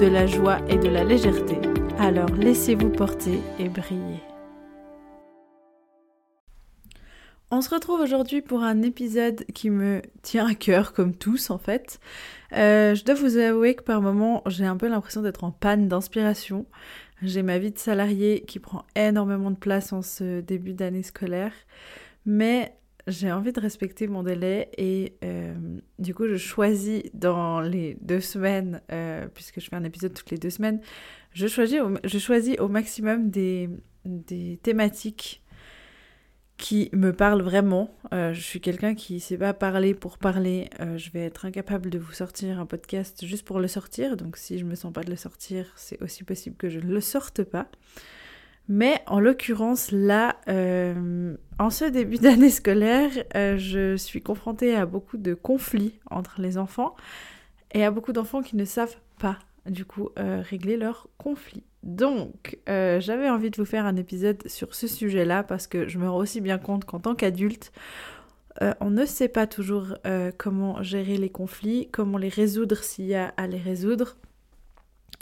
de la joie et de la légèreté. Alors laissez-vous porter et briller. On se retrouve aujourd'hui pour un épisode qui me tient à cœur, comme tous en fait. Euh, je dois vous avouer que par moments, j'ai un peu l'impression d'être en panne d'inspiration. J'ai ma vie de salarié qui prend énormément de place en ce début d'année scolaire. Mais j'ai envie de respecter mon délai et euh, du coup je choisis dans les deux semaines, euh, puisque je fais un épisode toutes les deux semaines, je choisis au, maximum des, thématiques qui me parlent vraiment. Euh, je suis quelqu'un qui ne sait pas parler pour parler. je vais être incapable de vous sortir un podcast juste pour le sortir. Donc si je me sens pas de le sortir, c'est aussi possible que je ne le sorte pas. Mais en l'occurrence, là, euh, en ce début d'année scolaire, euh, je suis confrontée à beaucoup de conflits entre les enfants et à beaucoup d'enfants qui ne savent pas, du coup, euh, régler leurs conflits. Donc, j'avais envie de vous faire un épisode sur ce sujet-là parce que je me rends aussi bien compte qu'en tant qu'adulte, on ne sait pas toujours comment gérer les conflits, comment les résoudre s'il y a à les résoudre.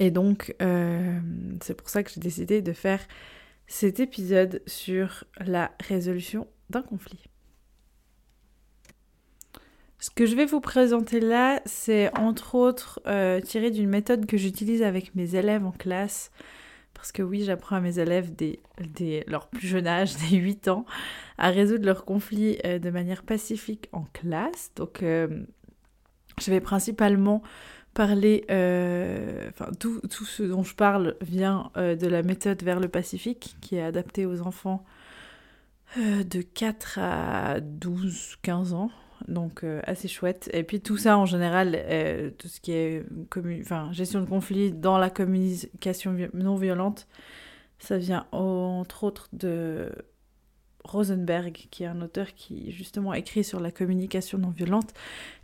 Et donc, c'est pour ça que j'ai décidé de faire cet épisode sur la résolution d'un conflit. Ce que je vais vous présenter là, c'est entre autres euh, tiré d'une méthode que j'utilise avec mes élèves en classe. Parce que oui, j'apprends à mes élèves dès, leur plus jeune âge, des 8 ans, à résoudre leurs conflits euh, de manière pacifique en classe. Donc, euh, je vais principalement parler, euh, enfin tout, tout, ce dont je parle vient euh, de la méthode vers le Pacifique qui est adaptée aux enfants euh, de 4 à 12, 15 ans. Donc assez chouette. Et puis tout ça en général, tout ce qui est gestion de conflits dans la communication non violente, ça vient entre autres de Rosenberg, qui est un auteur qui justement écrit sur la communication non violente.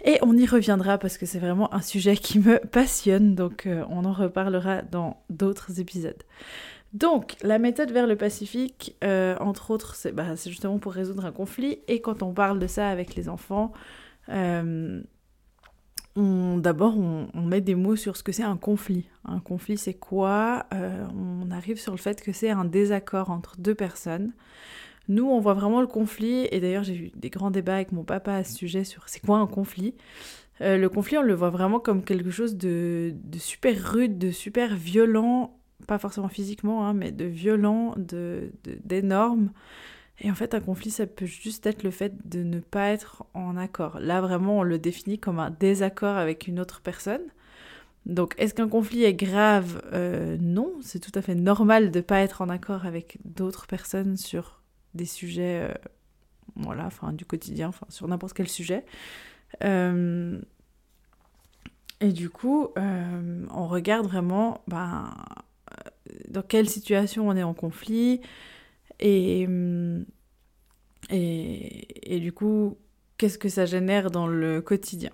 Et on y reviendra parce que c'est vraiment un sujet qui me passionne, donc euh, on en reparlera dans d'autres épisodes. Donc, la méthode vers le Pacifique, euh, entre autres, bah, c'est justement pour résoudre un conflit. Et quand on parle de ça avec les enfants, euh, d'abord, on, on, met des mots sur ce que c'est un conflit. Un conflit, c'est quoi? On arrive sur le fait que c'est un désaccord entre deux personnes. Nous, on voit vraiment le conflit, et d'ailleurs j'ai eu des grands débats avec mon papa à ce sujet sur c'est quoi un conflit. Euh, le conflit, on le voit vraiment comme quelque chose de, super rude, de super violent, pas forcément physiquement, hein, mais de violent, d'énorme. et en fait, un conflit, ça peut juste être le fait de ne pas être en accord. Là, vraiment, on le définit comme un désaccord avec une autre personne. Donc, est-ce qu'un conflit est grave? Euh, Non, c'est tout à fait normal de ne pas être en accord avec d'autres personnes sur des sujets, euh, voilà, du quotidien, sur n'importe quel sujet. Euh, et du coup, euh, on regarde vraiment ben, dans quelle situation on est en conflit et, et, et du coup, qu'est-ce que ça génère dans le quotidien?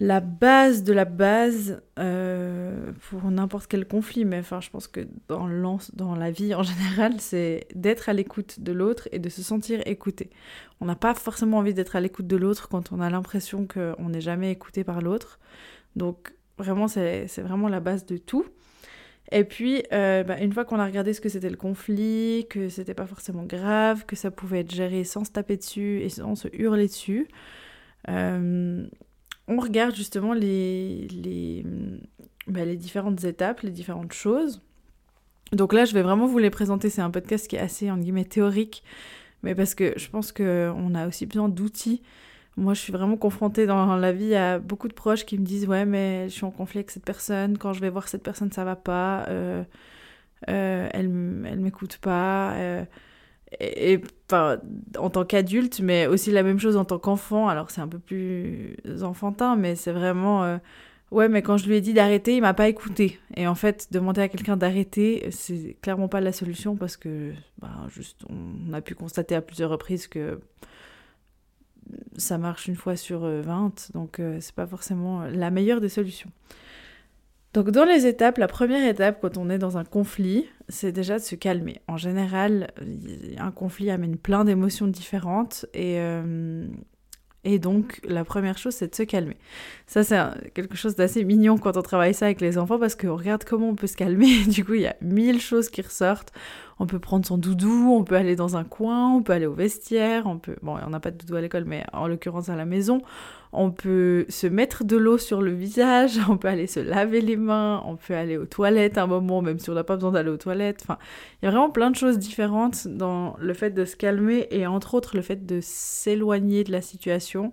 La base de la base euh, pour n'importe quel conflit, mais enfin, je pense que dans, dans la vie en général, c'est d'être à l'écoute de l'autre et de se sentir écouté. On n'a pas forcément envie d'être à l'écoute de l'autre quand on a l'impression qu'on n'est jamais écouté par l'autre. Donc, vraiment, c'est vraiment la base de tout. Et puis, euh, bah, une fois qu'on a regardé ce que c'était le conflit, que c'était pas forcément grave, que ça pouvait être géré sans se taper dessus et sans se hurler dessus, euh, on regarde justement bah, les différentes étapes, les différentes choses. Donc là, je vais vraiment vous les présenter. C'est un podcast qui est assez, en guillemets, théorique, mais parce que je pense qu'on a aussi besoin d'outils. Moi, je suis vraiment confrontée dans la vie à beaucoup de proches qui me disent Ouais, mais je suis en conflit avec cette personne. Quand je vais voir cette personne, ça va pas. Euh, euh, elle, elle m'écoute pas. Euh, et, en tant qu'adulte, mais aussi la même chose en tant qu'enfant. Alors c'est un peu plus enfantin, mais c'est vraiment, euh, Ouais, mais quand je lui ai dit d'arrêter, il m'a pas écouté. Et en fait, demander à quelqu'un d'arrêter, c'est clairement pas la solution parce que, bah, juste, on a pu constater à plusieurs reprises que ça marche une fois sur 20, donc c'est pas forcément la meilleure des solutions. Donc dans les étapes, la première étape quand on est dans un conflit, c'est déjà de se calmer. En général, un conflit amène plein d'émotions différentes et, euh, et donc la première chose c'est de se calmer. Ça c'est quelque chose d'assez mignon quand on travaille ça avec les enfants parce qu'on regarde comment on peut se calmer. Du coup il y a mille choses qui ressortent on peut prendre son doudou, on peut aller dans un coin, on peut aller au vestiaire, on peut... Bon, on n'a pas de doudou à l'école, mais en l'occurrence à la maison, on peut se mettre de l'eau sur le visage, on peut aller se laver les mains, on peut aller aux toilettes un moment, même si on n'a pas besoin d'aller aux toilettes. Enfin, il y a vraiment plein de choses différentes dans le fait de se calmer et entre autres le fait de s'éloigner de la situation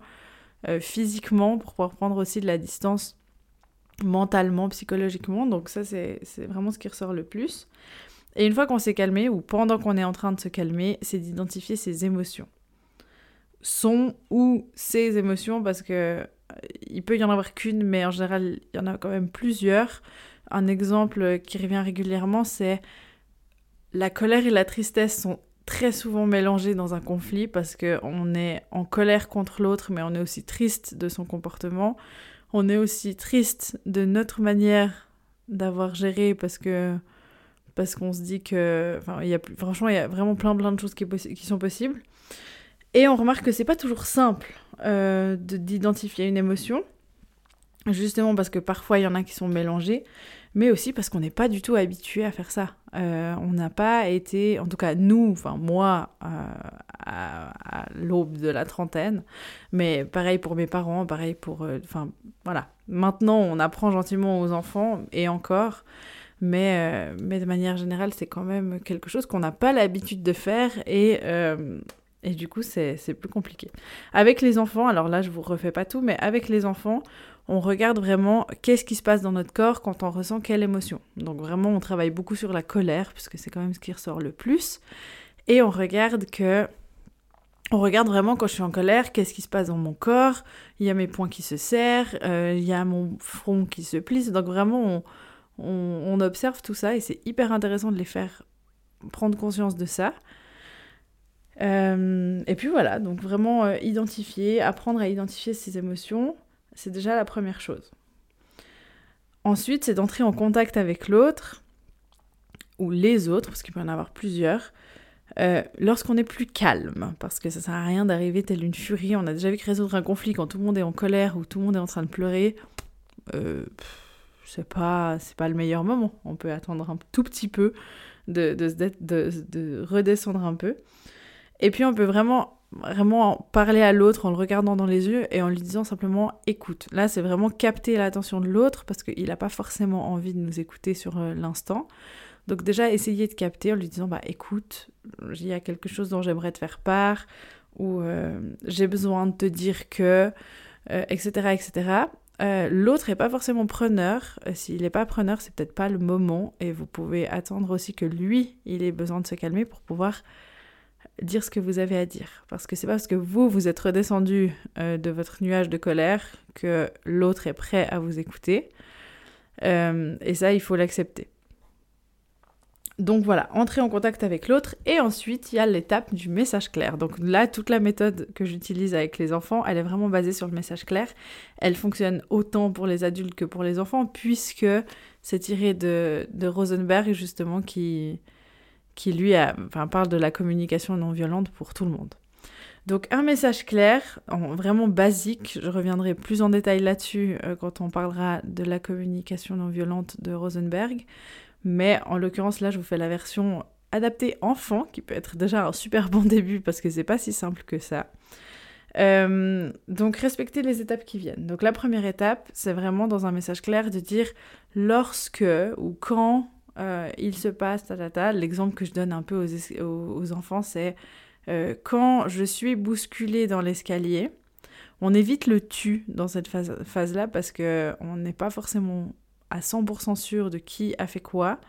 euh, physiquement pour pouvoir prendre aussi de la distance mentalement, psychologiquement. Donc ça, c'est vraiment ce qui ressort le plus. Et une fois qu'on s'est calmé, ou pendant qu'on est en train de se calmer, c'est d'identifier ses émotions. Son ou ses émotions, parce que euh, il peut y en avoir qu'une, mais en général, il y en a quand même plusieurs. Un exemple qui revient régulièrement, c'est la colère et la tristesse sont très souvent mélangées dans un conflit parce qu'on est en colère contre l'autre, mais on est aussi triste de son comportement. On est aussi triste de notre manière d'avoir géré parce que parce qu'on se dit que, enfin, il y a, franchement, il y a vraiment plein plein de choses qui, qui sont possibles. Et on remarque que c'est pas toujours simple euh, d'identifier une émotion, justement parce que parfois il y en a qui sont mélangées, mais aussi parce qu'on n'est pas du tout habitué à faire ça. Euh, on n'a pas été, en tout cas nous, enfin moi, euh, à, à l'aube de la trentaine, mais pareil pour mes parents, pareil pour, enfin voilà. Maintenant, on apprend gentiment aux enfants et encore. Mais, euh, mais de manière générale, c'est quand même quelque chose qu'on n'a pas l'habitude de faire et, euh, et du coup, c'est plus compliqué. Avec les enfants, alors là, je vous refais pas tout, mais avec les enfants, on regarde vraiment qu'est-ce qui se passe dans notre corps quand on ressent quelle émotion. Donc vraiment, on travaille beaucoup sur la colère, puisque c'est quand même ce qui ressort le plus. Et on regarde que... On regarde vraiment quand je suis en colère, qu'est-ce qui se passe dans mon corps. Il y a mes poings qui se serrent, euh, il y a mon front qui se plisse. Donc vraiment, on, on, observe tout ça et c'est hyper intéressant de les faire prendre conscience de ça. Euh, et puis voilà, donc vraiment euh, identifier, apprendre à identifier ses émotions, c'est déjà la première chose. Ensuite, c'est d'entrer en contact avec l'autre, ou les autres, parce qu'il peut y en avoir plusieurs, euh, lorsqu'on est plus calme, parce que ça sert à rien d'arriver telle une furie. On a déjà vu que résoudre un conflit quand tout le monde est en colère ou tout le monde est en train de pleurer, c'est pas, c'est pas le meilleur moment. On peut attendre un tout petit peu, de, de, de, de redescendre un peu. Et puis on peut vraiment, vraiment parler à l'autre en le regardant dans les yeux et en lui disant simplement écoute. Là, c'est vraiment capter l'attention de l'autre parce qu'il n'a pas forcément envie de nous écouter sur euh, l'instant. Donc déjà, essayer de capter en lui disant bah écoute, il y a quelque chose dont j'aimerais te faire part ou euh, j'ai besoin de te dire que, etc., euh, etc. Euh, l'autre n'est pas forcément preneur. Euh, s'il n'est pas preneur, c'est peut-être pas le moment. Et vous pouvez attendre aussi que lui, il ait besoin de se calmer pour pouvoir dire ce que vous avez à dire. Parce que c'est pas parce que vous, vous êtes redescendu euh, de votre nuage de colère que l'autre est prêt à vous écouter. et ça, il faut l'accepter. Donc voilà, entrer en contact avec l'autre et ensuite il y a l'étape du message clair. Donc là, toute la méthode que j'utilise avec les enfants, elle est vraiment basée sur le message clair. Elle fonctionne autant pour les adultes que pour les enfants puisque c'est tiré de, Rosenberg justement qui, qui lui parle de la communication non violente pour tout le monde. Donc un message clair, vraiment basique, je reviendrai plus en détail là-dessus euh, quand on parlera de la communication non violente de Rosenberg. Mais en l'occurrence, là, je vous fais la version adaptée enfant, qui peut être déjà un super bon début parce que c'est pas si simple que ça. Euh, donc respecter les étapes qui viennent. Donc la première étape, c'est vraiment dans un message clair de dire lorsque ou quand euh, il se passe, ta, ta, ta. L'exemple que je donne un peu aux, enfants, c'est euh, quand je suis bousculée dans l'escalier. On évite le tu dans cette phase-là phase parce qu'on n'est pas forcément à 100% sûr de qui a fait quoi.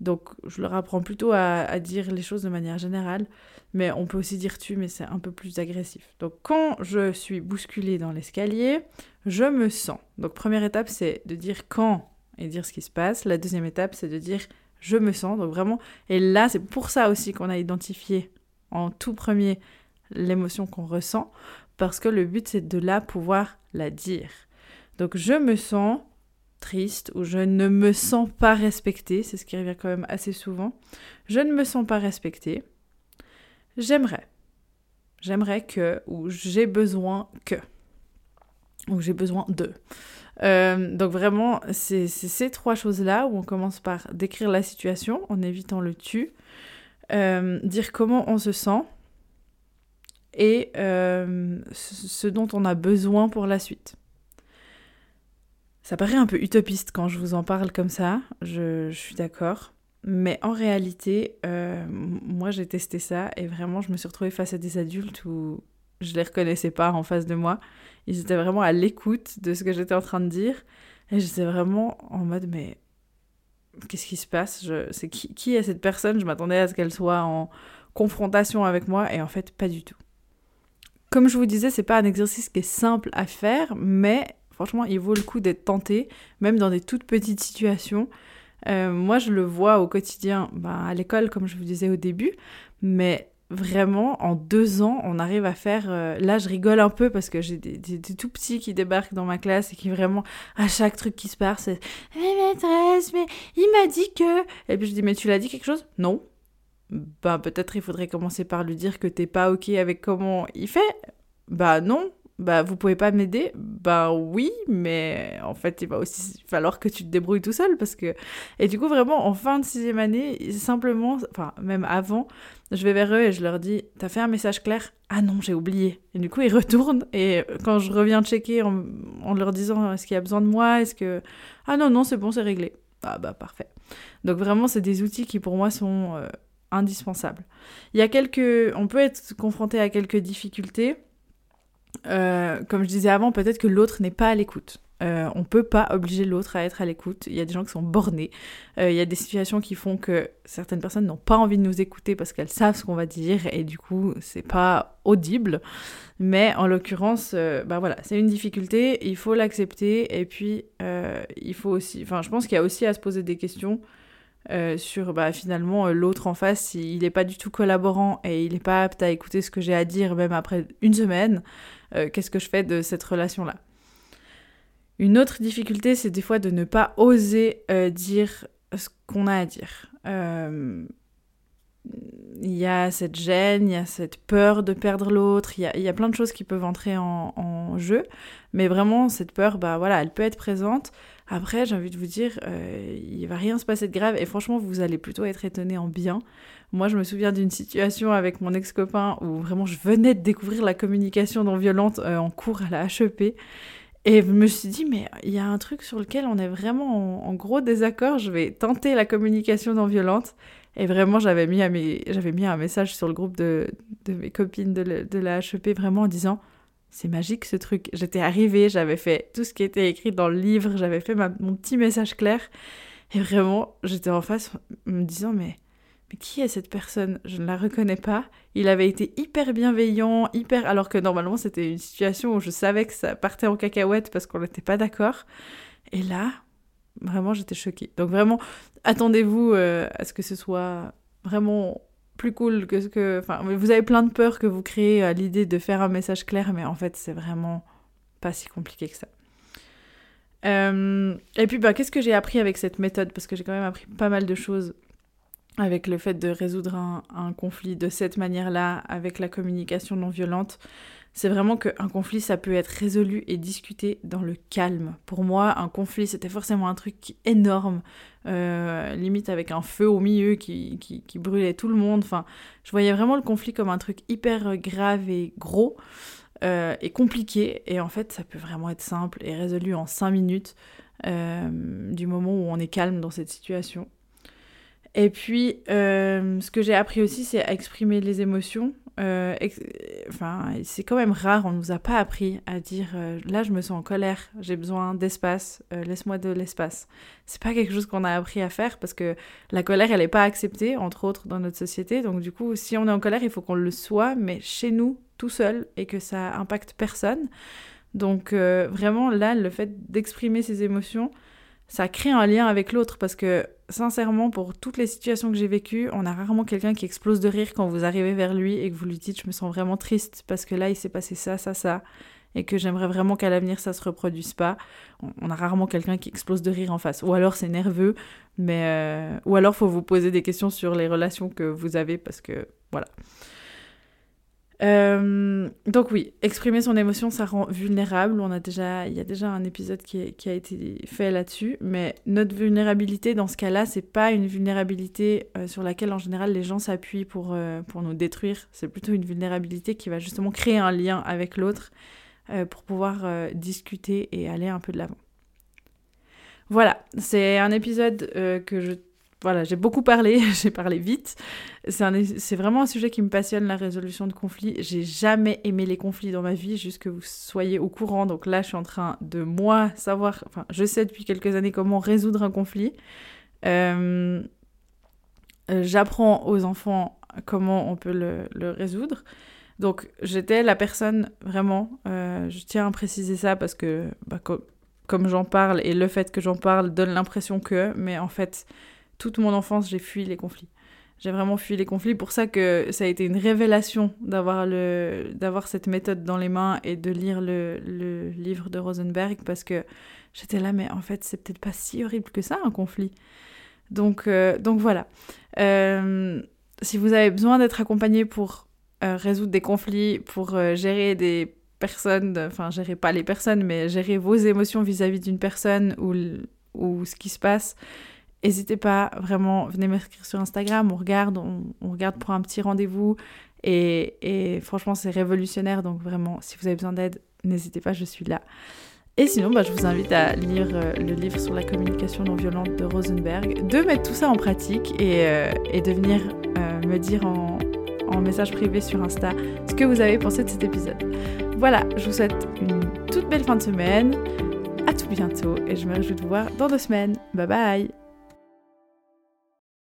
Donc je leur apprends plutôt à, dire les choses de manière générale, mais on peut aussi dire tu, mais c'est un peu plus agressif. Donc quand je suis bousculée dans l'escalier, je me sens. Donc première étape, c'est de dire quand et dire ce qui se passe. La deuxième étape, c'est de dire je me sens. Donc vraiment, et là, c'est pour ça aussi qu'on a identifié en tout premier l'émotion qu'on ressent, parce que le but, c'est de là pouvoir la dire. Donc je me sens triste ou je ne me sens pas respectée, c'est ce qui revient quand même assez souvent. Je ne me sens pas respectée. J'aimerais. J'aimerais que, ou j'ai besoin que, ou j'ai besoin de. Euh, donc vraiment, c'est ces trois choses-là où on commence par décrire la situation en évitant le tu, euh, dire comment on se sent et euh, ce dont on a besoin pour la suite. Ça paraît un peu utopiste quand je vous en parle comme ça, je, suis d'accord. Mais en réalité, euh, moi j'ai testé ça et vraiment je me suis retrouvée face à des adultes où je les reconnaissais pas en face de moi. Ils étaient vraiment à l'écoute de ce que j'étais en train de dire et j'étais vraiment en mode mais qu'est-ce qui se passe? C'est qui, qui est cette personne? Je m'attendais à ce qu'elle soit en confrontation avec moi et en fait pas du tout. Comme je vous disais, c'est pas un exercice qui est simple à faire, mais Franchement, il vaut le coup d'être tenté, même dans des toutes petites situations. Euh, moi, je le vois au quotidien, ben, à l'école, comme je vous disais au début, mais vraiment, en deux ans, on arrive à faire... Euh, là, je rigole un peu parce que j'ai des, tout petits qui débarquent dans ma classe et qui vraiment, à chaque truc qui se passe, c'est « Mais maîtresse, mais il m'a dit que... » Et puis je dis « Mais tu l'as dit quelque chose ?» Non. Ben, peut-être il faudrait commencer par lui dire que t'es pas OK avec comment il fait. Bah non, bah vous pouvez pas m'aider? Bah oui, mais en fait il va aussi falloir que tu te débrouilles tout seul parce que et du coup vraiment en fin de sixième année simplement, enfin même avant, je vais vers eux et je leur dis t'as fait un message clair Ah non j'ai oublié. Et du coup ils retournent et quand je reviens checker en, en leur disant est-ce qu'il y a besoin de moi, est-ce que ah non non c'est bon c'est réglé. Ah bah parfait. Donc vraiment c'est des outils qui pour moi sont euh, indispensables. Il y a quelques, on peut être confronté à quelques difficultés. Euh, comme je disais avant, peut-être que l'autre n'est pas à l'écoute. Euh, on peut pas obliger l'autre à être à l'écoute. Il y a des gens qui sont bornés. Euh, il y a des situations qui font que certaines personnes n'ont pas envie de nous écouter parce qu'elles savent ce qu'on va dire et du coup c'est pas audible. Mais en l'occurrence, euh, bah voilà, c'est une difficulté. Il faut l'accepter et puis il faut aussi. Enfin, je pense qu'il y a aussi à se poser des questions. Sur bah, finalement l'autre en face, il n'est pas du tout collaborant et il n'est pas apte à écouter ce que j'ai à dire même après une semaine, euh, qu'est-ce que je fais de cette relation-là? Une autre difficulté, c'est des fois de ne pas oser euh, dire ce qu'on a à dire. Il y a cette gêne, il y a cette peur de perdre l'autre, il, y a, plein de choses qui peuvent entrer en, jeu, mais vraiment cette peur, bah voilà, elle peut être présente. Après, j'ai envie de vous dire, euh, il va rien se passer de grave et franchement, vous allez plutôt être étonné en bien. Moi, je me souviens d'une situation avec mon ex-copain où vraiment je venais de découvrir la communication non violente euh, en cours à la HEP. Et je me suis dit, mais il y a un truc sur lequel on est vraiment en, gros désaccord, je vais tenter la communication non violente. Et vraiment, j'avais mis, mis un message sur le groupe de, mes copines de, de la HEP, vraiment en disant, c'est magique ce truc. J'étais arrivée, j'avais fait tout ce qui était écrit dans le livre, j'avais fait mon petit message clair. Et vraiment, j'étais en face me disant, mais mais qui est cette personne? Je ne la reconnais pas. Il avait été hyper bienveillant, hyper... Alors que normalement c'était une situation où je savais que ça partait en cacahuète parce qu'on n'était pas d'accord. Et là, vraiment j'étais choquée. Donc vraiment, attendez-vous euh, à ce que ce soit vraiment plus cool que ce que... Enfin, vous avez plein de peurs que vous créez à l'idée de faire un message clair, mais en fait c'est vraiment pas si compliqué que ça. Euh, et puis, bah, qu'est-ce que j'ai appris avec cette méthode? Parce que j'ai quand même appris pas mal de choses avec le fait de résoudre un, conflit de cette manière-là, avec la communication non violente, c'est vraiment qu'un conflit, ça peut être résolu et discuté dans le calme. Pour moi, un conflit, c'était forcément un truc énorme, euh, limite avec un feu au milieu qui, qui, brûlait tout le monde. Enfin, je voyais vraiment le conflit comme un truc hyper grave et gros euh, et compliqué. Et en fait, ça peut vraiment être simple et résolu en cinq minutes euh, du moment où on est calme dans cette situation. Et puis, euh, ce que j'ai appris aussi, c'est à exprimer les émotions. Euh, enfin, c'est quand même rare, on ne nous a pas appris à dire euh, là, je me sens en colère, j'ai besoin d'espace, laisse-moi de l'espace. C'est pas quelque chose qu'on a appris à faire parce que la colère, elle n'est pas acceptée, entre autres, dans notre société. Donc, du coup, si on est en colère, il faut qu'on le soit, mais chez nous, tout seul, et que ça impacte personne. Donc, vraiment, là, le fait d'exprimer ses émotions, ça crée un lien avec l'autre parce que sincèrement, pour toutes les situations que j'ai vécues, on a rarement quelqu'un qui explose de rire quand vous arrivez vers lui et que vous lui dites je me sens vraiment triste parce que là il s'est passé ça, ça, ça et que j'aimerais vraiment qu'à l'avenir ça se reproduise pas. On a rarement quelqu'un qui explose de rire en face. Ou alors c'est nerveux, mais euh, ou alors faut vous poser des questions sur les relations que vous avez parce que voilà. Euh, donc oui, exprimer son émotion, ça rend vulnérable. On a déjà, il y a déjà un épisode qui, a été fait là-dessus. Mais notre vulnérabilité, dans ce cas-là, c'est pas une vulnérabilité euh, sur laquelle en général les gens s'appuient pour, euh, pour nous détruire. C'est plutôt une vulnérabilité qui va justement créer un lien avec l'autre pour pouvoir discuter et aller un peu de l'avant. Voilà, c'est un épisode que je voilà, j'ai beaucoup parlé, j'ai parlé vite. C'est vraiment un sujet qui me passionne, la résolution de conflits. J'ai jamais aimé les conflits dans ma vie, juste que vous soyez au courant. Donc là, je suis en train de, moi, savoir, enfin, je sais depuis quelques années comment résoudre un conflit. Euh, j'apprends aux enfants comment on peut le, résoudre. Donc j'étais la personne, vraiment, euh, je tiens à préciser ça parce que, bah, comme j'en parle, et le fait que j'en parle donne l'impression que, mais en fait toute mon enfance, j'ai fui les conflits. J'ai vraiment fui les conflits. Pour ça que ça a été une révélation d'avoir cette méthode dans les mains et de lire le, le livre de Rosenberg parce que j'étais là, mais en fait, c'est peut-être pas si horrible que ça un conflit. Donc, euh, donc voilà. Euh, si vous avez besoin d'être accompagné pour euh, résoudre des conflits, pour gérer des personnes, enfin gérer pas les personnes, mais gérer vos émotions vis-à-vis d'une personne ou, ou ce qui se passe, N'hésitez pas, vraiment, venez m'inscrire sur Instagram, on regarde, on, regarde pour un petit rendez-vous. Et, franchement, c'est révolutionnaire, donc vraiment, si vous avez besoin d'aide, n'hésitez pas, je suis là. Et sinon, bah, je vous invite à lire euh, le livre sur la communication non violente de Rosenberg, de mettre tout ça en pratique et, euh, de venir euh, me dire en, en message privé sur Insta ce que vous avez pensé de cet épisode. Voilà, je vous souhaite une toute belle fin de semaine. À tout bientôt et je me réjouis de vous voir dans deux semaines. Bye bye